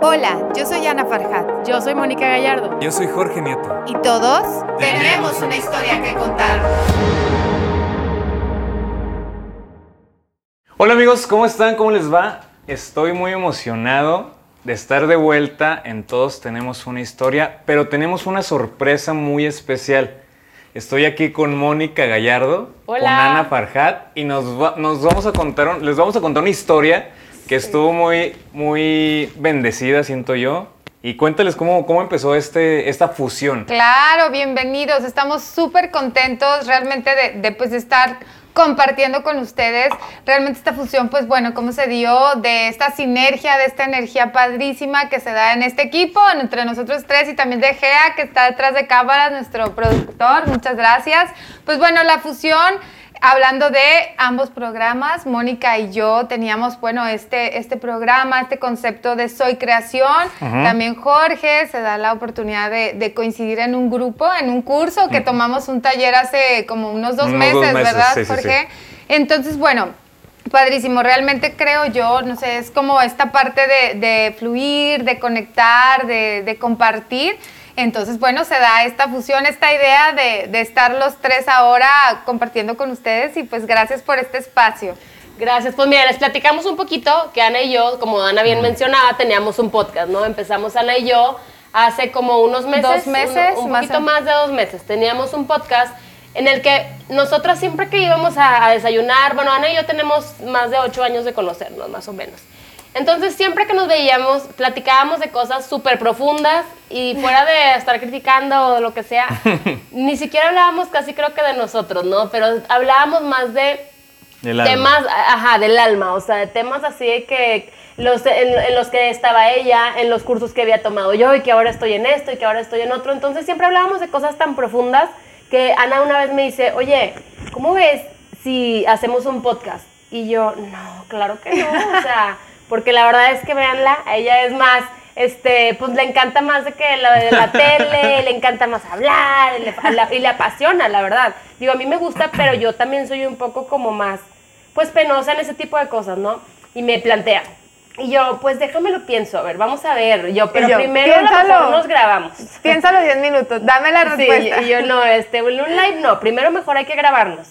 Hola, yo soy Ana Farhat. Yo soy Mónica Gallardo. Yo soy Jorge Nieto. Y todos tenemos una historia que contar. Hola amigos, ¿cómo están? ¿Cómo les va? Estoy muy emocionado de estar de vuelta en Todos Tenemos una historia, pero tenemos una sorpresa muy especial. Estoy aquí con Mónica Gallardo, Hola. con Ana Farhat y nos, va- nos vamos a contar, les vamos a contar una historia que estuvo muy, muy bendecida, siento yo. Y cuéntales cómo, cómo empezó este, esta fusión. Claro, bienvenidos. Estamos súper contentos realmente de, de, pues, de estar compartiendo con ustedes realmente esta fusión, pues bueno, cómo se dio de esta sinergia, de esta energía padrísima que se da en este equipo, entre nosotros tres y también de Gea, que está detrás de cámaras, nuestro productor, muchas gracias. Pues bueno, la fusión, hablando de ambos programas, Mónica y yo teníamos, bueno, este, este programa, este concepto de Soy Creación, también Jorge se da la oportunidad de, de coincidir en un grupo, en un curso que tomamos un taller hace como unos dos, Unos meses, dos meses, ¿verdad, sí, sí, sí. Jorge? Entonces, bueno, padrísimo. Realmente creo yo, no sé, es como esta parte de, de fluir, de conectar, de, de compartir. Entonces, bueno, se da esta fusión, esta idea de, de estar los tres ahora compartiendo con ustedes y pues gracias por este espacio. Gracias. Pues mira, les platicamos un poquito que Ana y yo, como Ana bien mencionaba, teníamos un podcast, ¿no? Empezamos Ana y yo hace como unos meses. Dos meses, Un, un más poquito más de dos meses. Teníamos un podcast en el que nosotras siempre que íbamos a, a desayunar, bueno, Ana y yo tenemos más de ocho años de conocernos, más o menos. Entonces, siempre que nos veíamos, platicábamos de cosas súper profundas y fuera de estar criticando o lo que sea, ni siquiera hablábamos casi creo que de nosotros, ¿no? Pero hablábamos más de El alma. temas, ajá, del alma, o sea, de temas así de que los, en, en los que estaba ella, en los cursos que había tomado yo y que ahora estoy en esto y que ahora estoy en otro. Entonces siempre hablábamos de cosas tan profundas que Ana una vez me dice, oye, ¿cómo ves si hacemos un podcast? Y yo, no, claro que no, o sea, porque la verdad es que véanla, a ella es más, este, pues le encanta más de que lo de la tele, le encanta más hablar, le, la- y le apasiona, la verdad. Digo, a mí me gusta, pero yo también soy un poco como más, pues penosa en ese tipo de cosas, ¿no? Y me plantea. Y yo, pues déjame lo pienso, a ver, vamos a ver. Yo, pero yo, primero a lo mejor piénsalo. nos grabamos. Piénsalo 10 minutos, dame la Sí, respuesta. y yo no, este, en un live no, primero mejor hay que grabarnos.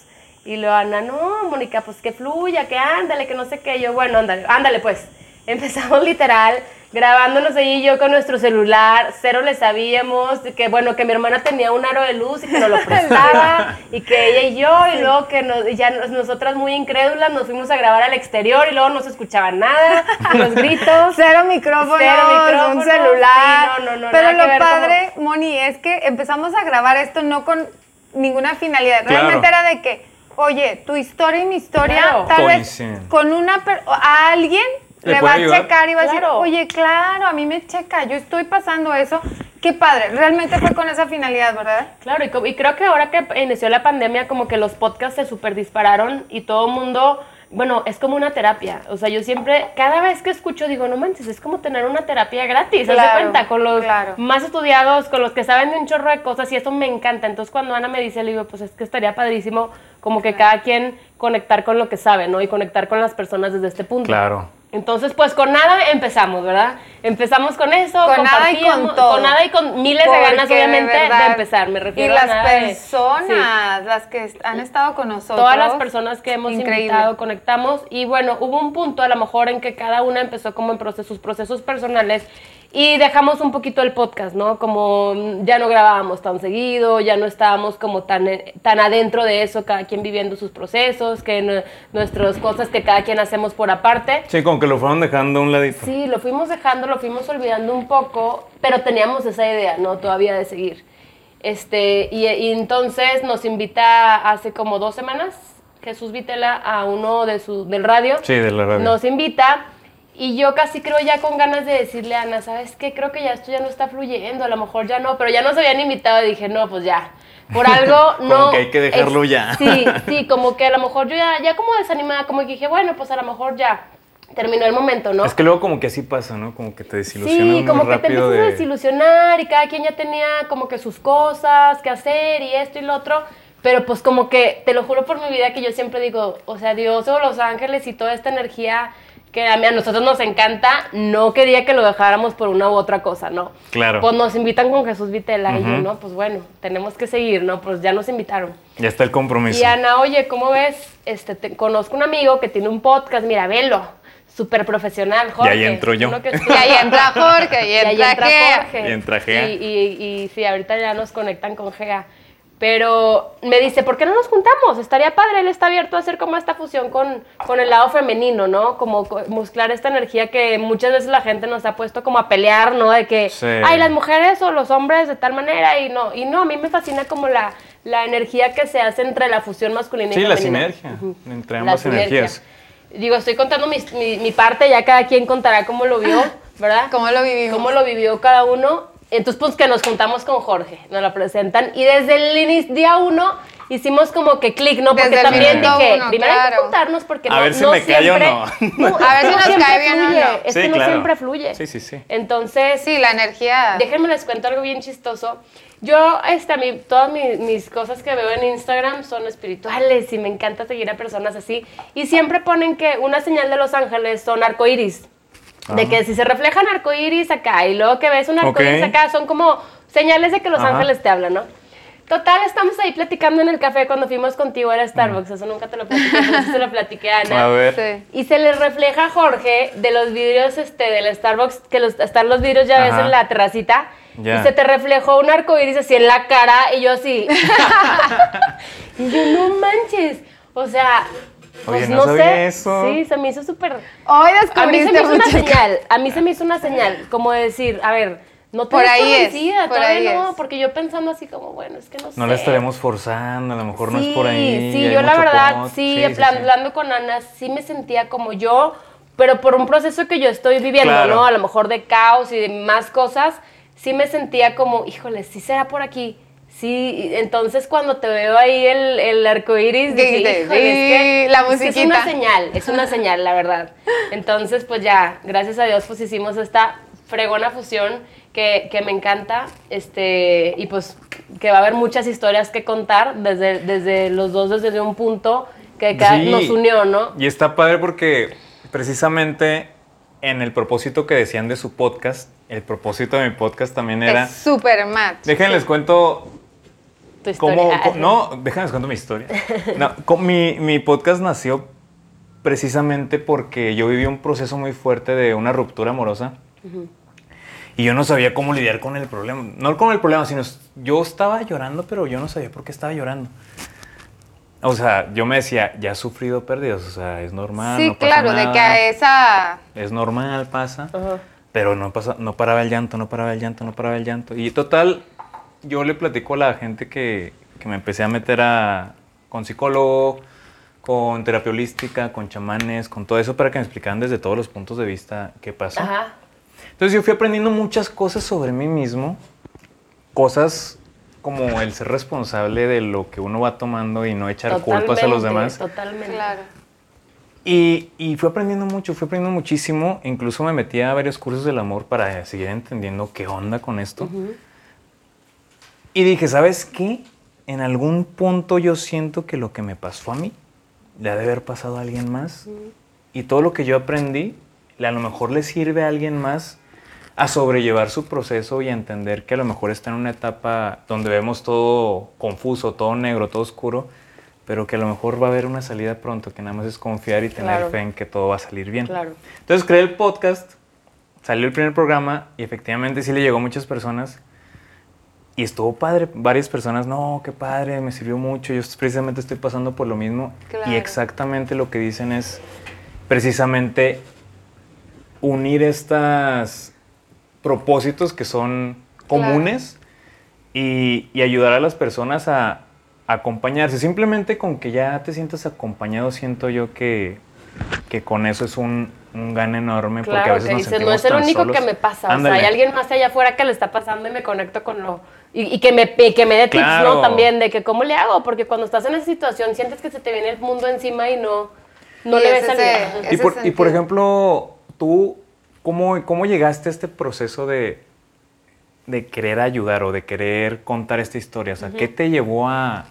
Y lo Ana, no, Mónica, pues que fluya, que ándale, que no sé qué. Yo, bueno, ándale, ándale pues. Empezamos literal grabándonos ahí yo con nuestro celular, cero le sabíamos, y que bueno, que mi hermana tenía un aro de luz y que nos lo prestaba, y que ella y yo, y luego que nos- y ya nos- nosotras muy incrédulas nos fuimos a grabar al exterior y luego no se escuchaba nada, los gritos. Cero micrófono, Cero micrófono, un celular. sí, no, no, no, Pero lo padre, Moni, es que empezamos a grabar esto no con ninguna finalidad. Claro. Realmente era de que, oye, tu historia y mi historia, Claro. tal vez con una per- a alguien Le va a checar y va a decir, oye, claro, a mí me checa, yo estoy pasando eso. Qué padre, realmente fue con esa finalidad, ¿verdad? Claro, y, y creo que ahora que inició la pandemia, como que los podcasts se super dispararon y todo el mundo, bueno, es como una terapia. O sea, yo siempre, cada vez que escucho, digo, no manches, es como tener una terapia gratis. ¿Haz de Claro, cuenta? Con los claro. más estudiados, con los que saben de un chorro de cosas y eso me encanta. Entonces, cuando Ana me dice, le digo, pues es que estaría padrísimo como que cada quien conectar con lo que sabe, ¿no? Y conectar con las personas desde este punto. Claro. Entonces, pues con nada empezamos, ¿verdad? Empezamos con eso, Con nada y con todo. Con nada y con miles de ganas, de obviamente, de, empezar. Me Y refiero a las nada de- personas, las que han estado con sí, nosotros. todas las personas que hemos increíble. invitado, conectamos. Y bueno, hubo un punto a lo mejor en que cada una empezó como en procesos, sus procesos personales y dejamos un poquito el podcast, ¿no? Como ya no grabábamos tan seguido, ya no estábamos como tan, eh, tan adentro de eso, cada quien viviendo sus procesos, que nu- nuestras cosas que cada quien hacemos por aparte. Sí, como que lo fueron dejando a un ladito. Sí, lo fuimos dejando, lo fuimos olvidando un poco, pero teníamos esa idea, ¿no? Todavía de seguir. Este, y, y entonces nos invita hace como dos semanas Jesús Vitela a uno de su, del radio. Sí, de la radio. Nos invita y yo casi creo ya con ganas de decirle a Ana, ¿sabes qué? Creo que ya esto ya no está fluyendo, a lo mejor ya no, pero ya nos habían invitado y dije, no, pues ya. Por algo Como no. que hay que dejarlo ya. Sí, sí, como que a lo mejor yo ya, ya como desanimada, como que dije, bueno, pues a lo mejor ya terminó el momento, ¿no? Es que luego como que así pasa, ¿no? Como que te desilusionas Sí, muy como que te empiezas a de... desilusionar y cada quien ya tenía como que sus cosas que hacer y esto y lo otro. Pero pues como que, te lo juro por mi vida que yo siempre digo, o sea, Dios o los ángeles y toda esta energía que a, mí- a nosotros nos encanta, no quería que lo dejáramos por una u otra cosa, ¿no? Claro. Pues nos invitan con Jesús Vitela y yo, Ujú. no, pues bueno, tenemos que seguir, ¿no? Pues ya nos invitaron. Ya está el compromiso. Y Ana, oye, ¿cómo ves? Este, te- conozco un amigo que tiene un podcast, mira, velo, súper profesional, Jorge. ahí entro yo. que- Y ahí entra Jorge, y y ahí entra, entra Gea. Jorge. Y entra Gea. Y, y, y sí, ahorita ya nos conectan con Gea. Pero me dice, ¿por qué no nos juntamos? Estaría padre, él está abierto a hacer como esta fusión con, con el lado femenino, ¿no? Como co- mezclar esta energía que muchas veces la gente nos ha puesto como a pelear, ¿no? De que, Sí. ay, las mujeres o los hombres de tal manera y no. Y no, a mí me fascina como la, la energía que se hace entre la fusión masculina Sí, y la femenina. sinergia Ujú. entre La ambas sinergia. energías. Digo, estoy contando mi, mi, mi parte, ya cada quien contará cómo lo vio, ¿verdad? ¿Cómo lo vivimos? cómo lo vivió cada uno. Entonces, pues que nos juntamos con Jorge, nos lo presentan. Y desde el inicio, día uno hicimos como que clic, ¿no? Porque Desde también dije, uno, primero hay que claro. juntarnos porque A no, ver si no me cae o siempre, no. A ver si no nos siempre cae bien o fluye, no. Es Sí, que no claro. siempre fluye. Sí, sí, sí. Entonces, Sí, la energía. Déjenme les cuento algo bien chistoso. Yo, este, a mí, todas mi- mis cosas que veo en Instagram son espirituales y me encanta seguir a personas así. Y siempre ponen que una señal de los ángeles son arcoíris. De que si se reflejan arcoíris acá y luego que ves un arcoíris Ok. acá, son como señales de que los Ajá. ángeles te hablan, ¿no? Total, estamos ahí platicando en el café cuando fuimos contigo, era Starbucks, eso nunca te lo platiqué, pero sí se lo platiqué a Ana. A ver. Sí. Y se le refleja a Jorge de los vidrios este, del Starbucks, que los, están los vidrios ya ves en la terracita. Y se te reflejó un arco iris así en la cara y yo así. y yo, no manches. O sea, Oye, no no, sabía sé. eso. Sí, se me hizo súper. Hoy A mí se me hizo una señal. A mí se me hizo una señal. Como de decir, a ver, no te Por ahí es, por ahí no. es. Porque yo pensando así como, bueno, es que no sé. No la estaremos forzando, a lo mejor no es por ahí. Sí, yo la verdad, pot. sí, hablando con Ana, sí me sentía como yo, pero por un proceso que yo estoy viviendo, Claro. ¿no? A lo mejor de caos y de más cosas, sí me sentía como, híjole, sí será por aquí. Sí, entonces cuando te veo ahí el, el arco iris, dije, es que, sí, la es que es musiquita. una señal, es una señal, la verdad. Entonces, pues ya, gracias a Dios, pues hicimos esta fregona fusión que, que me encanta, este, y pues que va a haber muchas historias que contar desde, desde los dos, desde un punto que cada- Sí. nos unió, ¿no? Y está padre porque precisamente en el propósito que decían de su podcast, el propósito de mi podcast también era... Es súper match. Déjenles cuento Tu historia. cómo... No, déjenles cuento mi historia. No, co- mi, mi podcast nació precisamente porque yo viví un proceso muy fuerte de una ruptura amorosa. Y yo no sabía cómo lidiar con el problema. No con el problema, sino yo estaba llorando, pero yo no sabía por qué estaba llorando. O sea, yo me decía, ya he sufrido pérdidas, o sea, es normal. Sí, no pasa claro, de que a esa. Es normal, pasa. Ajá. Pero no, pasa, no paraba el llanto, no paraba el llanto, no paraba el llanto. Y total, yo le platico a la gente que, que me empecé a meter a, con psicólogo, con terapia holística, con chamanes, con todo eso para que me explicaran desde todos los puntos de vista qué pasó. Ajá. Entonces yo fui aprendiendo muchas cosas sobre mí mismo, cosas como el ser responsable de lo que uno va tomando y no echar culpas a los demás. Totalmente. Claro. Y, y fui aprendiendo mucho, fui aprendiendo muchísimo. Incluso me metí a varios cursos del amor para seguir entendiendo qué onda con esto. Y dije, ¿sabes qué? En algún punto yo siento que lo que me pasó a mí le ha de haber pasado a alguien más. Y todo lo que yo aprendí, a lo mejor le sirve a alguien más a sobrellevar su proceso y a entender que a lo mejor está en una etapa donde vemos todo confuso, todo negro, todo oscuro, pero que a lo mejor va a haber una salida pronto, que nada más es confiar y tener Claro. fe en que todo va a salir bien. Claro. Entonces creé el podcast, salió el primer programa y efectivamente sí le llegó a muchas personas. Y estuvo padre, varias personas, no, qué padre, me sirvió mucho, yo precisamente estoy pasando por lo mismo. Claro. Y exactamente lo que dicen es precisamente unir estos propósitos que son comunes y, y ayudar a las personas a, a acompañarse. Simplemente con que ya te sientas acompañado, siento yo que, que con eso es un, un gan enorme porque a veces que nos dices, no es el único solos". que me pasa. O sea, hay alguien más allá afuera que le está pasando y me conecto con lo. Y, y que, me, y que me dé tips, Claro. ¿no? También de que cómo le hago, porque cuando estás en esa situación sientes que se te viene el mundo encima y no, no Y le es ves salida. Y por, y por ejemplo, tú, ¿cómo, ¿cómo llegaste a este proceso de, de querer ayudar o de querer contar esta historia? O sea, ¿qué te llevó a,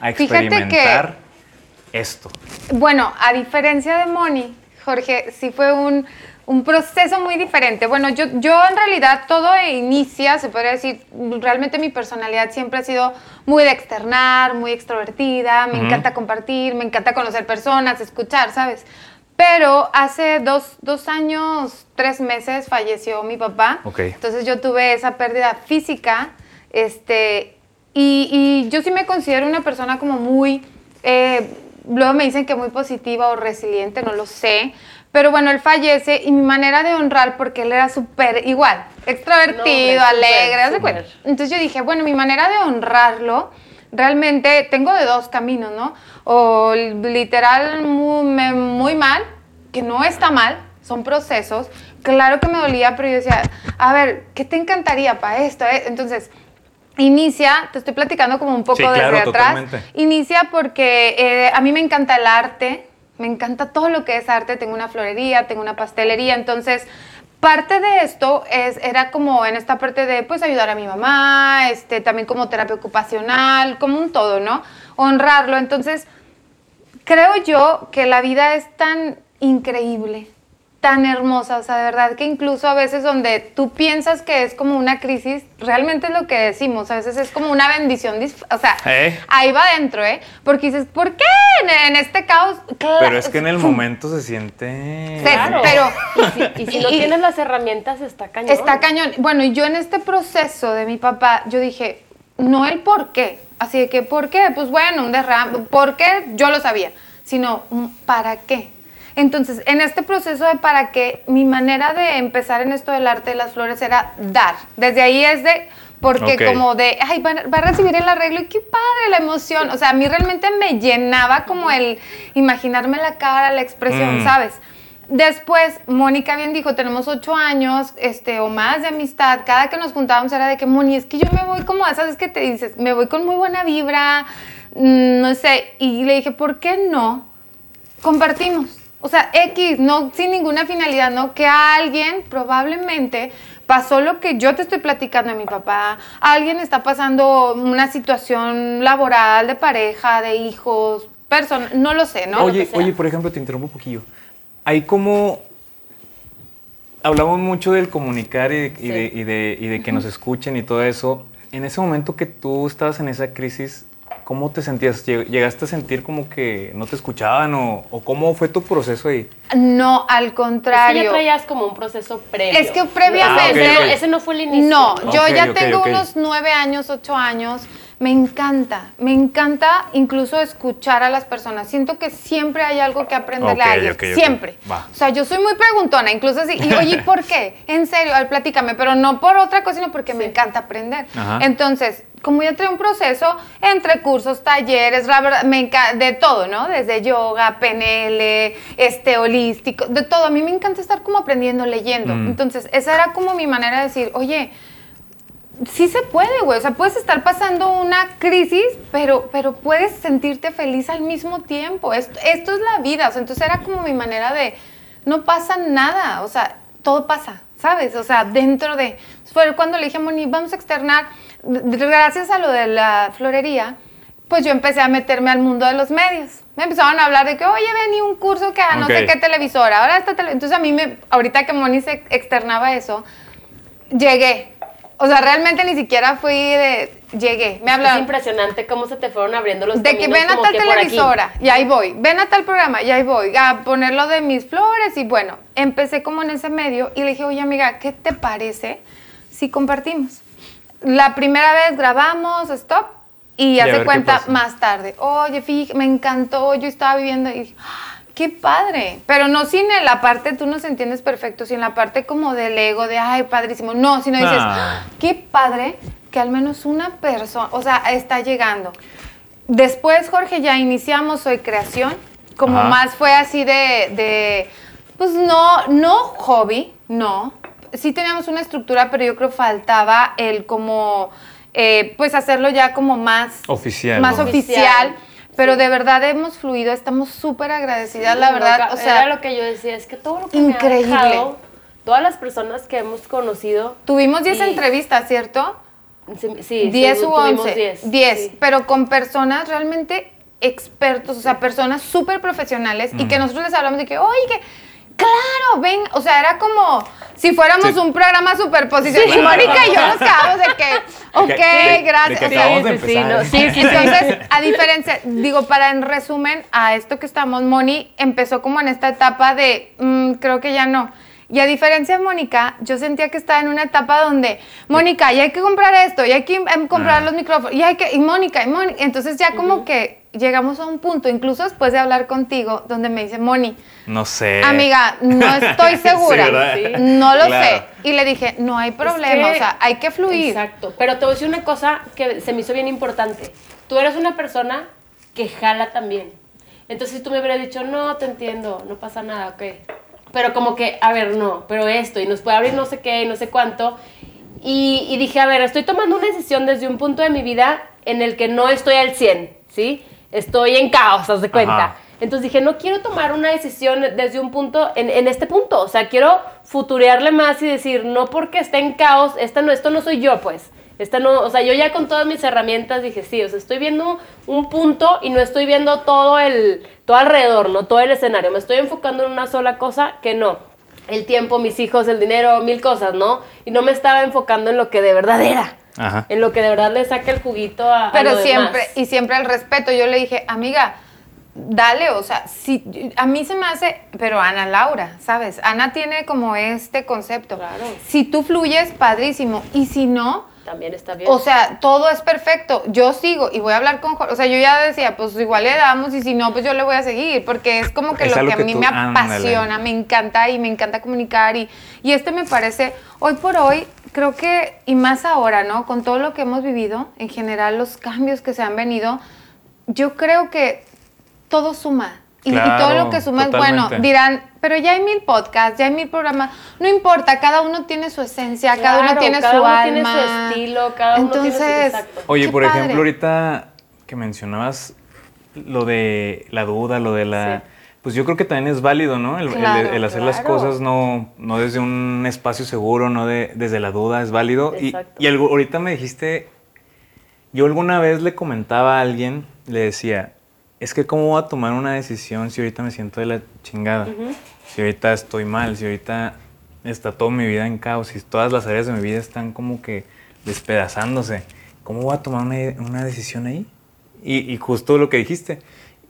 a que- experimentar esto? Bueno, a diferencia de Moni, Jorge, sí fue un, un proceso muy diferente. Bueno, yo, yo en realidad todo inicia, se podría decir, realmente mi personalidad siempre ha sido muy de externar, muy extrovertida, me encanta compartir, me encanta conocer personas, escuchar, ¿sabes? Pero hace dos, dos años, tres meses falleció mi papá. Ok. Entonces yo tuve esa pérdida física. Este, y, y yo sí me considero una persona como muy, eh, luego me dicen que muy positiva o resiliente, no lo sé. Pero bueno, él fallece y mi manera de honrar, porque él era súper igual, extrovertido, No, alegre, súper, haz de cuenta. súper. Entonces yo dije, bueno, mi manera de honrarlo, realmente tengo de dos caminos, ¿no? O literal muy, muy mal, que no está mal, son procesos. Claro que me dolía, pero yo decía, a ver, ¿qué te encantaría para esto? eh? Entonces, inicia, te estoy platicando como un poco Sí, claro, desde atrás. totalmente. Inicia porque eh, a mí me encanta el arte, me encanta todo lo que es arte, tengo una florería, tengo una pastelería, entonces parte de esto es, era como en esta parte de pues ayudar a mi mamá, este, también como terapia ocupacional, como un todo, ¿no? Honrarlo, entonces creo yo que la vida es tan increíble, tan hermosa, o sea, de verdad que incluso a veces donde tú piensas que es como una crisis, realmente es lo que decimos, a veces es como una bendición, o sea, ¿Eh? ahí va adentro, ¿eh? Porque dices, ¿por qué en, en este caos? Claro, Pero es que en el momento se siente... Claro. pero Y si no y- tienes las herramientas, está cañón. Está cañón. Bueno, y yo en este proceso de mi papá, yo dije, no el por qué. Así de que, ¿por qué? Pues bueno, un derrame. ¿Por qué? Yo lo sabía. Sino, un ¿para qué? Entonces, en este proceso de para qué, mi manera de empezar en esto del arte de las flores era dar. Desde ahí es de, porque como de, ay, va, va a recibir el arreglo y qué padre la emoción. O sea, a mí realmente me llenaba como el imaginarme la cara, la expresión, Mm. ¿sabes? Después, Mónica bien dijo, tenemos ocho años este, o más de amistad. Cada que nos juntábamos era de que, Moni, es que yo me voy como a esas es que te dices, me voy con muy buena vibra, mm, no sé. Y le dije, ¿por qué no? Compartimos. O sea, X, no sin ninguna finalidad, ¿no? Que a alguien probablemente pasó lo que yo te estoy platicando de mi papá. Alguien está pasando una situación laboral, de pareja, de hijos, persona, no lo sé, ¿no? Oye, oye, por ejemplo, te interrumpo un poquillo. Hay como... Hablamos mucho del comunicar y, y de, y de- y de que nos escuchen y todo eso. En ese momento que tú estabas en esa crisis, ¿cómo te sentías? Lleg- ¿Llegaste a sentir como que no te escuchaban o, o cómo fue tu proceso ahí? No, al Es que contrario. ya traías como un proceso previo. Es que previamente- Ah, ok, ok. ok. Ese no fue el inicio. No, yo Ok, ya tengo unos nueve años, ocho años. Me encanta, me encanta incluso escuchar a las personas. Siento que siempre hay algo que aprenderle a ok. siempre. O sea, yo soy muy preguntona, incluso así. Y oye, ¿por qué? En serio, a ver, platícame, pero no por otra cosa, sino porque me encanta aprender. Ajá. Entonces, como ya trae un proceso entre cursos, talleres, la verdad, me enca- de todo, ¿no? Desde yoga, PNL, este, holístico, de todo. A mí me encanta estar como aprendiendo, leyendo. Mm. Entonces, esa era como mi manera de decir, oye, sí se puede, güey. O sea, puedes estar pasando una crisis, pero, pero puedes sentirte feliz al mismo tiempo. Esto, esto es la vida. O sea, entonces era como mi manera de, no pasa nada. O sea, todo pasa, ¿sabes? O sea, dentro de... Fue cuando le dije a Moni, vamos a externar, gracias a lo de la florería, pues yo empecé a meterme al mundo de los medios. Me empezaron a hablar de que, oye, vení un curso que a no sé qué televisora, ahora esta tele-". Entonces a mí, me, ahorita que Moni se externaba eso, llegué. O sea, realmente ni siquiera fui de... Llegué. Me Es hablaron impresionante cómo se te fueron abriendo los de que caminos ven a tal que televisora y ahí voy, ven a tal programa y ahí voy, a poner lo de mis flores y bueno, empecé como en ese medio y le dije, oye amiga, ¿qué te parece si compartimos? La primera vez grabamos, stop, y Y a hace ver qué cuenta más tarde, oye, fíjate, me encantó, yo estaba viviendo y dije, "Ah, qué padre, pero no sin la parte, tú nos entiendes perfecto, sin la parte como del ego, de, ay, padrísimo, no, sino dices, Ah. qué padre que al menos una persona, o sea, está llegando. Después, Jorge, ya iniciamos Soy Creación, como Ajá. más fue así de, de, pues no, no hobby, no. Sí teníamos una estructura, pero yo creo faltaba el como, eh, pues hacerlo ya como más Oficial, Más oficial. Oficial, Pero sí. de verdad hemos fluido, estamos súper agradecidas, la verdad. O sea, era lo que yo decía, es que todo lo que increíble. me ha dejado, todas las personas que hemos conocido, tuvimos 10 Y- entrevistas, ¿cierto? sí, sí 10 u tuvimos 11. 10. 10, sí. pero con personas realmente expertos, o sea, personas súper profesionales y que nosotros les hablamos de que, oye, que claro, ven, o sea, era como si fuéramos Sí. un programa superposición. Sí. Y Mónica y yo nos quedamos de que, ok, de- de gracias. que O sea, acabamos de sí, no, sí, sí, sí. entonces, a diferencia, digo, para en resumen a esto que estamos, Moni empezó como en esta etapa de, mm, creo que ya no. Y a diferencia de Mónica, yo sentía que estaba en una etapa donde, Mónica, ya hay que comprar esto, ya hay que em, comprar Ah. los micrófonos, y hay que, y Mónica, y Mónica. Entonces ya como que llegamos a un punto, incluso después de hablar contigo, donde me dice, Moni, No sé. amiga, no estoy segura. Sí. no lo Claro. sé. Y le dije, no hay problema, que- o sea, hay que fluir. Exacto. Pero te voy a decir una cosa que se me hizo bien importante. Tú eres una persona que jala también. Entonces, si tú me hubieras dicho, no, te entiendo, no pasa nada, ok. Pero como que, a ver, no, pero esto, y nos puede abrir no sé qué, y no sé cuánto. Y, y dije, a ver, estoy tomando una decisión desde un punto de mi vida en el que no estoy al 100, ¿sí? Estoy en caos, haz de cuenta. Ajá. Entonces dije, no quiero tomar una decisión desde un punto, en, en este punto. O sea, quiero futurearle más y decir, no porque esté en caos, esta no, esto no soy yo, pues. Esta no, o sea, yo ya con todas mis herramientas dije, sí, o sea, estoy viendo un punto y no estoy viendo todo el, todo alrededor, no todo el escenario. Me estoy enfocando en una sola cosa que no. El tiempo, mis hijos, el dinero, mil cosas, ¿no? Y no me estaba enfocando en lo que de verdad era. Ajá. En lo que de verdad le saca el juguito a, a Pero lo siempre, demás. y siempre el respeto. Yo le dije, amiga, dale, o sea, si, a mí se me hace, pero Ana Laura, ¿sabes? Ana tiene como este concepto. Claro. Si tú fluyes, padrísimo. Y si no, También está bien. o sea, todo es perfecto. Yo sigo y voy a hablar con Jorge. O sea, yo ya decía, pues igual le damos y si no, pues yo le voy a seguir. Porque es como que Es lo algo que a que mí tú- me ándale. apasiona, me encanta y me encanta comunicar. Y, y este me parece, hoy por hoy, creo que, y más ahora, ¿no? Con todo lo que hemos vivido, en general, los cambios que se han venido, yo creo que todo suma. Y, y todo lo que suma es bueno. Dirán, pero ya hay mil podcasts, ya hay mil programas. No importa, cada uno tiene su esencia, cada uno tiene cada su uno alma. tiene su estilo, cada uno tiene su- Entonces, exacto. Oye, por padre. ejemplo, ahorita que mencionabas lo de la duda, lo de la... Sí. Pues yo creo que también es válido, ¿no? El, el- Claro, el hacer las cosas no, no desde un espacio seguro, no de, desde la duda, es válido. Y, y algo, ahorita me dijiste, yo alguna vez le comentaba a alguien, le decía, es que cómo voy a tomar una decisión si ahorita me siento de la chingada, si ahorita estoy mal, si ahorita está toda mi vida en caos, si todas las áreas de mi vida están como que despedazándose, ¿cómo voy a tomar una, una decisión ahí? Y, y justo lo que dijiste.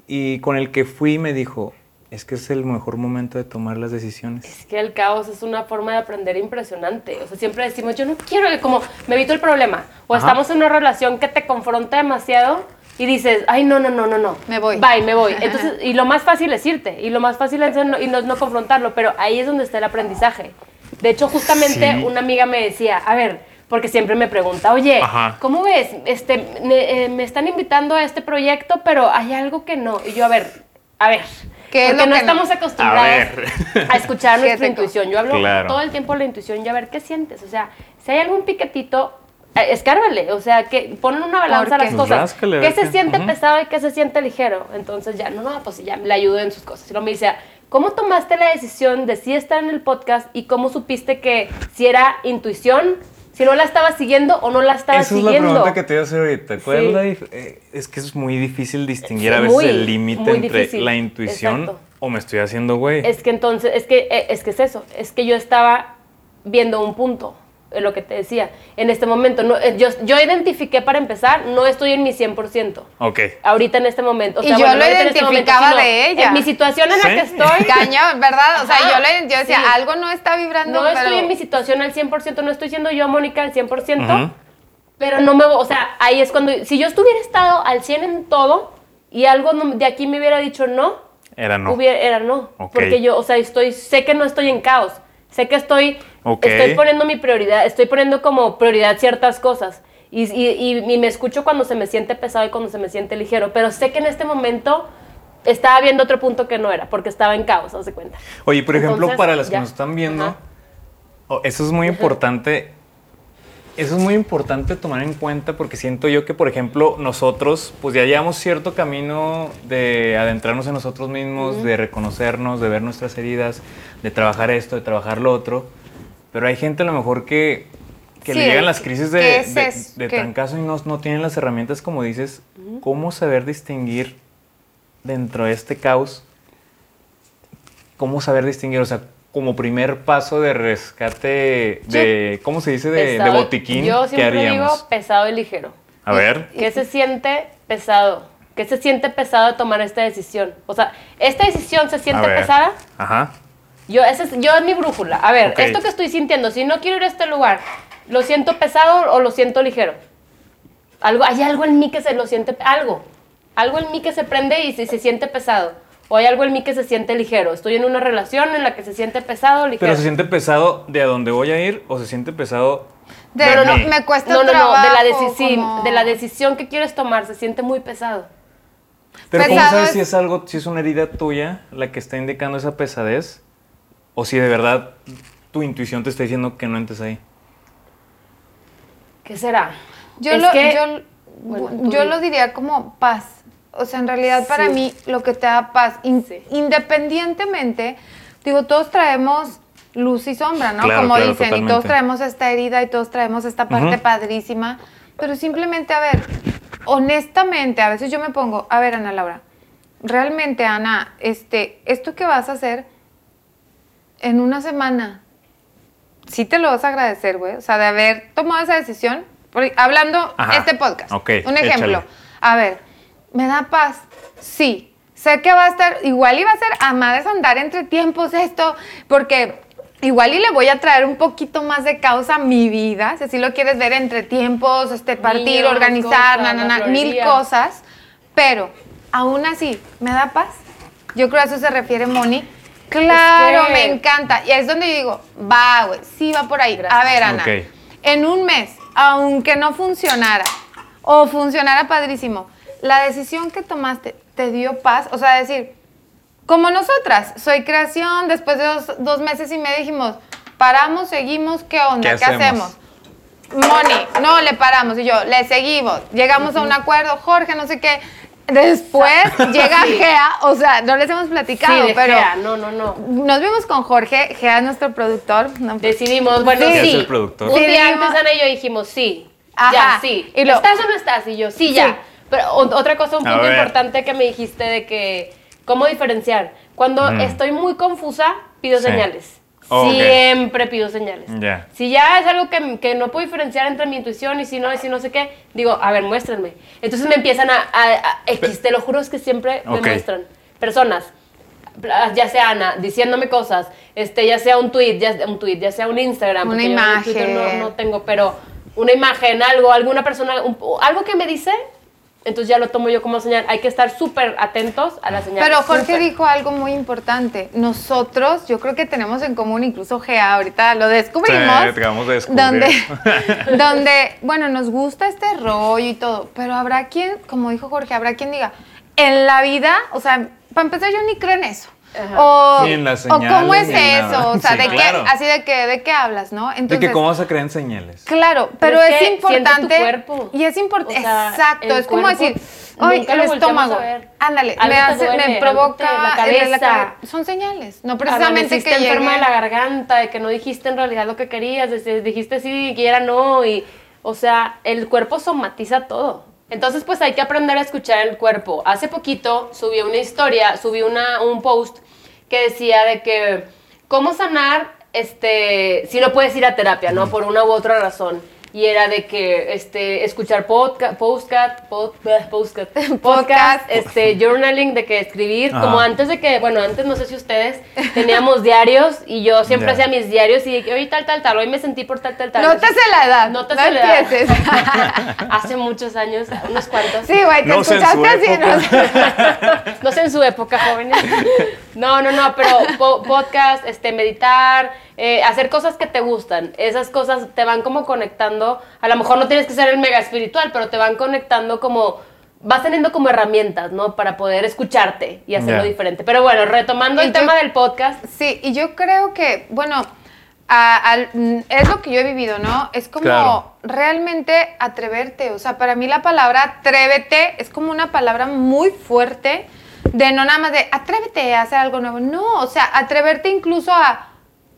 Y con el que fui me dijo, es que es el mejor momento de tomar las decisiones. Es que el caos es una forma de aprender impresionante. O sea, siempre decimos, yo no quiero, como me evito el problema. O Ajá. estamos en una relación que te confronta demasiado y dices, ay, no, no, no, no, no. Me voy. Bye, me voy. Entonces, y lo más fácil es irte. Y lo más fácil es no, y no, no confrontarlo. Pero ahí es donde está el aprendizaje. De hecho, justamente Sí. una amiga me decía, a ver, porque siempre me pregunta, oye, Ajá. ¿cómo ves? Este, me, eh, me están invitando a este proyecto, pero hay algo que no. Y yo, a ver, a ver. ¿Qué es porque lo no que no? estamos acostumbrados A a escuchar ¿Qué nuestra intuición. Yo hablo Claro. todo el tiempo de la intuición y a ver qué sientes. O sea, si hay algún piquetito, escárvale. O sea, que ponen una balanza ¿Por las cosas. ráscale, a ¿Qué se qué. siente pesado y qué se siente ligero? Entonces ya, no, no, pues ya le ayudo en sus cosas. Y luego me dice, ¿cómo tomaste la decisión de sí estar en el podcast y cómo supiste que si era intuición, si no la estabas siguiendo o no la estabas Esa es la siguiendo? pregunta que te iba a hacer ahorita. ¿Cuál Sí. es la dif- eh, es que es muy difícil distinguir a veces muy, el límite entre difícil. la intuición Exacto. o me estoy haciendo güey. Es que entonces, es que, eh, es que es eso, es que yo estaba viendo un punto, eh, lo que te decía, en este momento, no, eh, yo, yo identifiqué para empezar, no estoy en mi 100%. Ok. Ahorita en este momento. O Y yo bueno, lo este momento, identificaba de ella. En mi situación en ¿Sí? la que estoy, Cañón, ¿verdad? O sea, Ajá, yo, le, yo decía, sí. algo no está vibrando, no pero... estoy en mi situación al 100%, no estoy siendo yo, Mónica, al 100%, Ujú. pero no me, o sea, ahí es cuando, si yo estuviera estado al 100 en todo y algo no- de aquí me hubiera dicho no, Era no. Hubiera- era no. Porque yo, o sea, estoy, sé que no estoy en caos. Sé que estoy, Ok. estoy poniendo mi prioridad, estoy poniendo como prioridad ciertas cosas. Y, y- y- me escucho cuando se me siente pesado y cuando se me siente ligero. Pero sé que en este momento estaba viendo otro punto que no era, porque estaba en caos, haz de cuenta. Oye, por ejemplo, Entonces, para las que ya. nos están viendo, oh, eso es muy importante. Eso es muy importante tomar en cuenta porque siento yo que, por ejemplo, nosotros, pues ya llevamos cierto camino de adentrarnos en nosotros mismos, de reconocernos, de ver nuestras heridas, de trabajar esto, de trabajar lo otro. Pero hay gente a lo mejor que, que Sí, le llegan ¿qué- las crisis qué de, es de, de ¿Qué? trancazo y no, no tienen las herramientas, como dices, cómo saber distinguir dentro de este caos ¿cómo saber distinguir? O sea, como primer paso de rescate de, ¿cómo se dice? De, de Pesado- botiquín, Yo ¿qué siempre haríamos? digo pesado y ligero. A ver. ¿Qué se siente pesado? ¿Qué se siente pesado de tomar esta decisión? O sea, ¿esta decisión se siente pesada? Ajá. Yo, ese es, yo es mi brújula. A ver, esto que estoy sintiendo, si no quiero ir a este lugar, ¿lo siento pesado o lo siento ligero? Algo, hay algo en mí que se lo siente, algo. Algo en mí que se prende y se, se siente pesado. O hay algo en mí que se siente ligero. Estoy en una relación en la que se siente pesado o ligero. Pero se siente pesado de a dónde voy a ir o se siente pesado De, de no, mí? me cuesta no, no, trabajo. no, de la, decisión, como- de la decisión que quieres tomar, se siente muy pesado. Pero ¿cómo Pesado sabes es- si es algo, si es una herida tuya la que está indicando esa pesadez? O si de verdad tu intuición te está diciendo que no entres ahí. ¿Qué será? Yo, Es lo, que- yo, bueno, lo diría como paz. O sea, en realidad para mí lo que te da paz, in- Sí. independientemente, digo, todos traemos luz y sombra, ¿no? Claro, como claro, dicen, y todos traemos esta herida y todos traemos esta parte padrísima. Pero simplemente, a ver, honestamente, a veces yo me pongo, a ver, Ana Laura, realmente, Ana, este, esto que vas a hacer en una semana, sí te lo vas a agradecer, güey. O sea, de haber tomado esa decisión. Por- hablando Ajá. este podcast. Ok, un ejemplo. échale. A ver, ¿me da paz? Sí. Sé que va a estar, igual iba a ser a madres andar entre tiempos esto, porque igual y le voy a traer un poquito más de causa a mi vida, si así lo quieres ver entre tiempos, este, partir, Niños, organizar, cosas, na, na, la na, mil cosas, pero aún así, ¿me da paz? Yo creo a eso se refiere Moni. Claro, Es que- me encanta. Y es donde yo digo, va, güey, sí va por ahí. A ver, Ana, en un mes, aunque no funcionara o funcionara padrísimo, la decisión que tomaste te dio paz, o sea, decir, como nosotras, soy creación, después de dos, dos meses y medio dijimos, paramos, seguimos, ¿qué onda? ¿Qué ¿Qué, hacemos? hacemos? Moni, no le paramos, y yo, le seguimos, llegamos a un acuerdo, Jorge, no sé qué. Después llega Gea, o sea, no les hemos platicado, sí, de pero Gea, no, no, no. nos vimos con Jorge, Gea es nuestro productor. no, Decidimos, bueno, Sí. el productor. Un día antes Ana y yo dijimos sí. Ajá. Ya, sí. Y lo- ¿Estás o no estás? Y yo, sí, Sí. ya. Pero o- otra cosa, un punto importante que me dijiste de que, ¿cómo diferenciar? Cuando Mm. estoy muy confusa, pido Sí. señales. Oh. Siempre pido señales. Ya. Si ya es algo que, que no puedo diferenciar entre mi intuición y si no, y si no sé qué, digo, a ver, muéstrenme. Entonces me empiezan a, a- a- X, te lo juro es que siempre Ok. me muestran. Personas, ya sea Ana, diciéndome cosas, este, ya sea un tweet, ya, un tweet, ya sea un Instagram, Una yo imagen. no, no tengo, pero una imagen, algo, alguna persona, un- algo que me dice, entonces ya lo tomo yo como señal. Hay que estar súper atentos a la señal. Pero Jorge dijo algo muy importante. Nosotros, yo creo que tenemos en común, incluso Gea, ahorita lo descubrimos. Sí, de descubrir. Donde, donde, bueno, nos gusta este rollo y todo, pero habrá quien, como dijo Jorge, habrá quien diga, en la vida, o sea, para empezar yo ni creo en eso. Ajá. O, Ni en las o cómo es eso, nada. o sea, Sí, de claro. qué, así de que, de qué hablas, ¿no? De Entonces, que cómo vas a creer en señales. Claro, Pero pero, es es, que siente tu importante. cuerpo. Y es importante. O sea, exacto, es como decir, ay, el estómago. Ándale, me, hace, duele, me provoca la cabeza. cabe- Son señales, no precisamente que enferma de llegue- la garganta, de que no dijiste en realidad lo que querías, de- de- dijiste sí y era no, y, o sea, el cuerpo somatiza todo. Entonces, pues hay que aprender a escuchar el cuerpo. Hace poquito subí una historia, subí una, un post que decía de que cómo sanar este, si no puedes ir a terapia, ¿no? Por una u otra razón. Y era de que este, escuchar podcast, podcast, podcast, podcast, Podcast. este, journaling, de que escribir, Ajá. como antes de que, bueno, antes no sé si ustedes teníamos diarios y yo siempre hacía mis diarios y de que hoy tal, tal, tal, hoy me sentí por tal, tal, tal. No te sé la edad. No te no sé la edad. empieces. Hace muchos años, unos cuantos. sí, güey, te No escuchaste así. ¿no? No sé en su época, jóvenes. No, no, no, pero po- podcast, este, meditar, eh, hacer cosas que te gustan. Esas cosas te van como conectando. A lo mejor no tienes que ser el mega espiritual, pero te van conectando como. Vas teniendo como herramientas, ¿no? Para poder escucharte y hacerlo diferente. Pero bueno, retomando Y el yo- tema del podcast. Sí, y yo creo que, bueno, a- mm, es lo que yo he vivido, ¿no? Es como Claro. realmente atreverte. O sea, para mí la palabra atrévete es como una palabra muy fuerte de no nada más de atrévete a hacer algo nuevo. No, o sea, atreverte incluso a,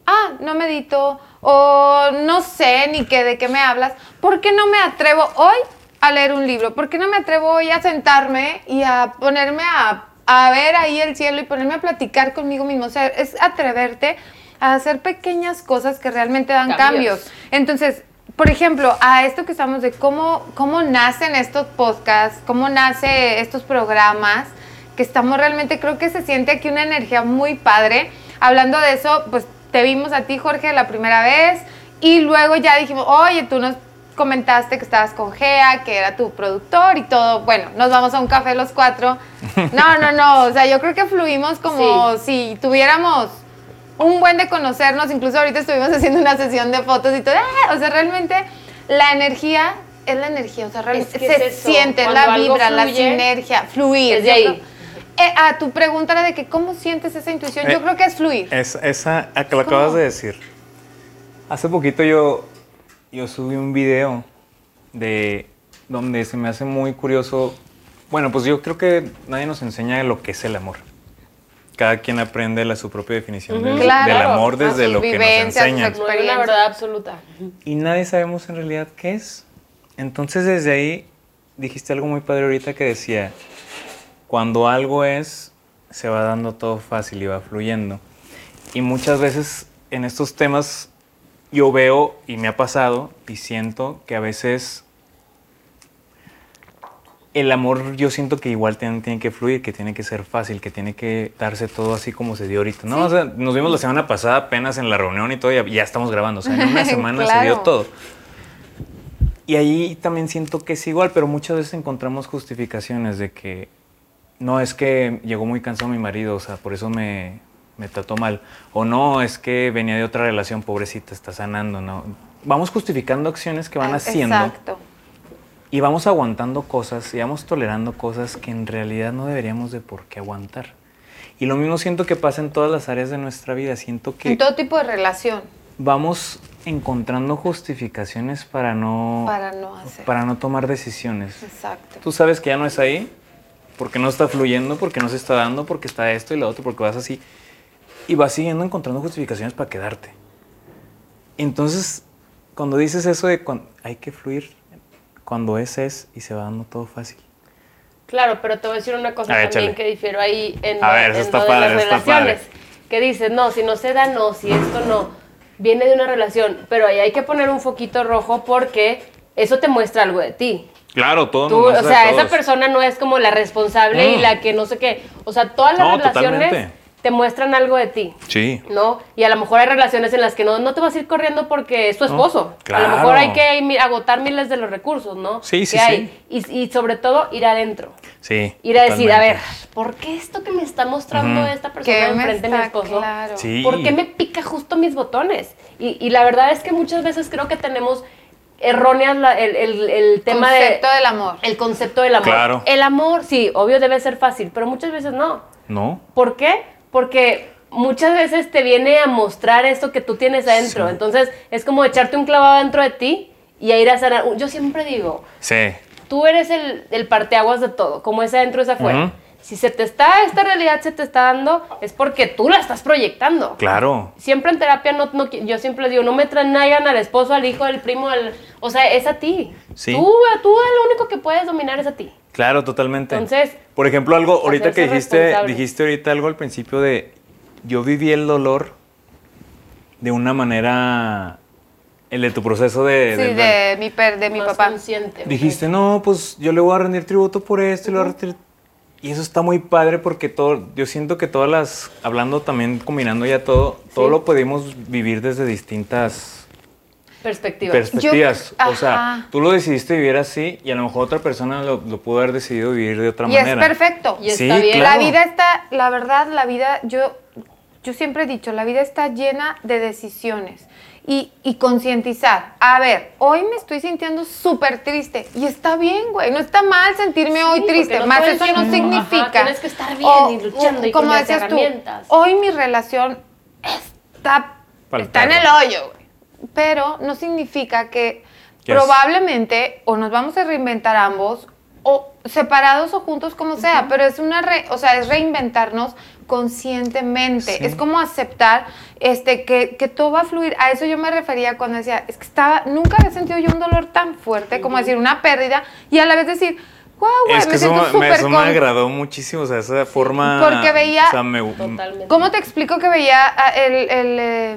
ah, no medito o no sé ni qué, de qué me hablas. ¿Por qué no me atrevo hoy a leer un libro? ¿Por qué no me atrevo hoy a sentarme y a ponerme a a ver ahí el cielo y ponerme a platicar conmigo mismo. O sea, es atreverte a hacer pequeñas cosas que realmente dan cambios. Cambios. Entonces, por ejemplo, a esto que estamos de cómo, cómo nacen estos podcasts, cómo nace estos programas, que estamos realmente, creo que se siente aquí una energía muy padre. Hablando de eso, pues te vimos a ti, Jorge, la primera vez, y luego ya dijimos, oye, tú nos comentaste que estabas con Gea, que era tu productor y todo. Bueno, nos vamos a un café los cuatro. No, no, no, o sea, yo creo que fluimos como si tuviéramos un buen de conocernos, incluso ahorita estuvimos haciendo una sesión de fotos y todo, ¡ah! o sea, realmente la energía es la energía, o sea, realmente Es que se es siente cuando la vibra, la sinergia, fluir. es de Yo ahí. Eh, a tu pregunta era de que cómo sientes esa intuición, yo Eh, creo que es fluir. Es, esa, a que lo acabas de decir. Hace poquito yo, yo subí un video de donde se me hace muy curioso. Bueno, pues yo creo que nadie nos enseña lo que es el amor. Cada quien aprende la, su propia definición del, Claro, del amor desde lo que nos enseñan. Es experiencia. verdad absoluta. Y nadie sabemos en realidad qué es. Entonces desde ahí dijiste algo muy padre ahorita que decía, cuando algo es, se va dando todo fácil y va fluyendo. Y muchas veces en estos temas yo veo y me ha pasado y siento que a veces el amor yo siento que igual tiene, tiene que fluir, que tiene que ser fácil, que tiene que darse todo así como se dio ahorita. No, o sea, nos vimos la semana pasada apenas en la reunión y todo, y ya estamos grabando. O sea, en una semana se dio Claro. todo. Y ahí también siento que es igual, pero muchas veces encontramos justificaciones de que no es que llegó muy cansado mi marido, o sea, por eso me, me trató mal. O no, es que venía de otra relación, pobrecita, está sanando, ¿no? Vamos justificando acciones que van Ah, haciendo Exacto. y vamos aguantando cosas y vamos tolerando cosas que en realidad no deberíamos de por qué aguantar. Y lo mismo siento que pasa en todas las áreas de nuestra vida. Siento que En todo tipo de relación, vamos encontrando justificaciones para no, para no hacer. para no tomar decisiones. Exacto. Tú sabes que ya no es ahí, porque no está fluyendo, porque no se está dando, porque está esto y lo otro, porque vas así. Y vas siguiendo encontrando justificaciones para quedarte. Entonces, cuando dices eso de cuan- hay que fluir, cuando es es y se va dando todo fácil. Claro, pero te voy a decir una cosa ver, también échale. que difiero ahí en, A lo- ver, eso en está lo de las está relaciones. padre. Que dices, no, si no se da, no, si esto no. Viene de una relación, pero ahí hay que poner un foquito rojo porque eso te muestra algo de ti. Claro, todo Tú, o sea, esa persona no es como la responsable y Mm. la que no sé qué. O sea, todas las No, relaciones totalmente. te muestran algo de ti. Sí. ¿no? Y a lo mejor hay relaciones en las que no, no te vas a ir corriendo porque es tu No, esposo. A claro. lo mejor hay que agotar miles de los recursos, ¿no? Sí, sí, hay. sí. Y, y sobre todo ir adentro. Sí. Ir a decir, a ver. ¿por qué esto que me está mostrando esta persona enfrente de mi esposo? claro. Sí. ¿Por qué me pica justo mis botones? Y, y la verdad es que muchas veces creo que tenemos erróneas la- el, el- el tema Concepto de... del amor. El concepto del amor. Claro. El amor, sí, obvio debe ser fácil, pero muchas veces no. No. ¿Por qué? Porque muchas veces te viene a mostrar esto que tú tienes adentro. Sí. Entonces, es como echarte un clavado dentro de ti y a ir a sanar. Yo siempre digo, Sí. tú eres el, el parteaguas de todo, como es adentro es afuera. Si se te está, esta realidad se te está dando, es porque tú la estás proyectando. Claro. Siempre en terapia, no, no yo siempre digo, no me traigan al esposo, al hijo, al primo, al, o sea, es a ti. Sí. Tú, tú lo único que puedes dominar es a ti. Claro, totalmente. Entonces, por ejemplo, algo, ahorita que dijiste, dijiste ahorita algo al principio de, yo viví el dolor de una manera, el de tu proceso de... Sí, de mi, per, de mi papá. consciente. Dijiste, no, pues yo le voy a rendir tributo por esto y le voy a rendir... Y eso está muy padre porque todo, yo siento que todas las, hablando también, combinando ya todo, todo lo podemos vivir desde distintas Perspectiva. perspectivas. Yo- o sea, tú lo decidiste vivir así y a lo mejor otra persona lo, lo pudo haber decidido vivir de otra Y manera. es perfecto. Y Sí, está bien. claro. La vida está, la verdad, la vida, yo, yo siempre he dicho, la vida está llena de decisiones y, y concientizar. A ver, hoy me estoy sintiendo súper triste y está bien, güey, no está mal sentirme hoy triste, no más eso no significa. ajá, tienes que estar bien y luchando y como con las decías tú, herramientas. hoy mi relación está, está en el hoyo, güey. Pero no significa que es- probablemente o nos vamos a reinventar ambos o separados o juntos como sea, pero es una re- o sea, es reinventarnos conscientemente. Sí. Es como aceptar este que, que todo va a fluir. A eso yo me refería cuando decía, es que estaba nunca había sentido yo un dolor tan fuerte como decir una pérdida y a la vez decir, wow, güey, Es que me eso, siento súper eso me con- agradó muchísimo, o sea, esa forma... Porque veía- o sea, me- Totalmente. ¿Cómo te explico que veía el, el, eh,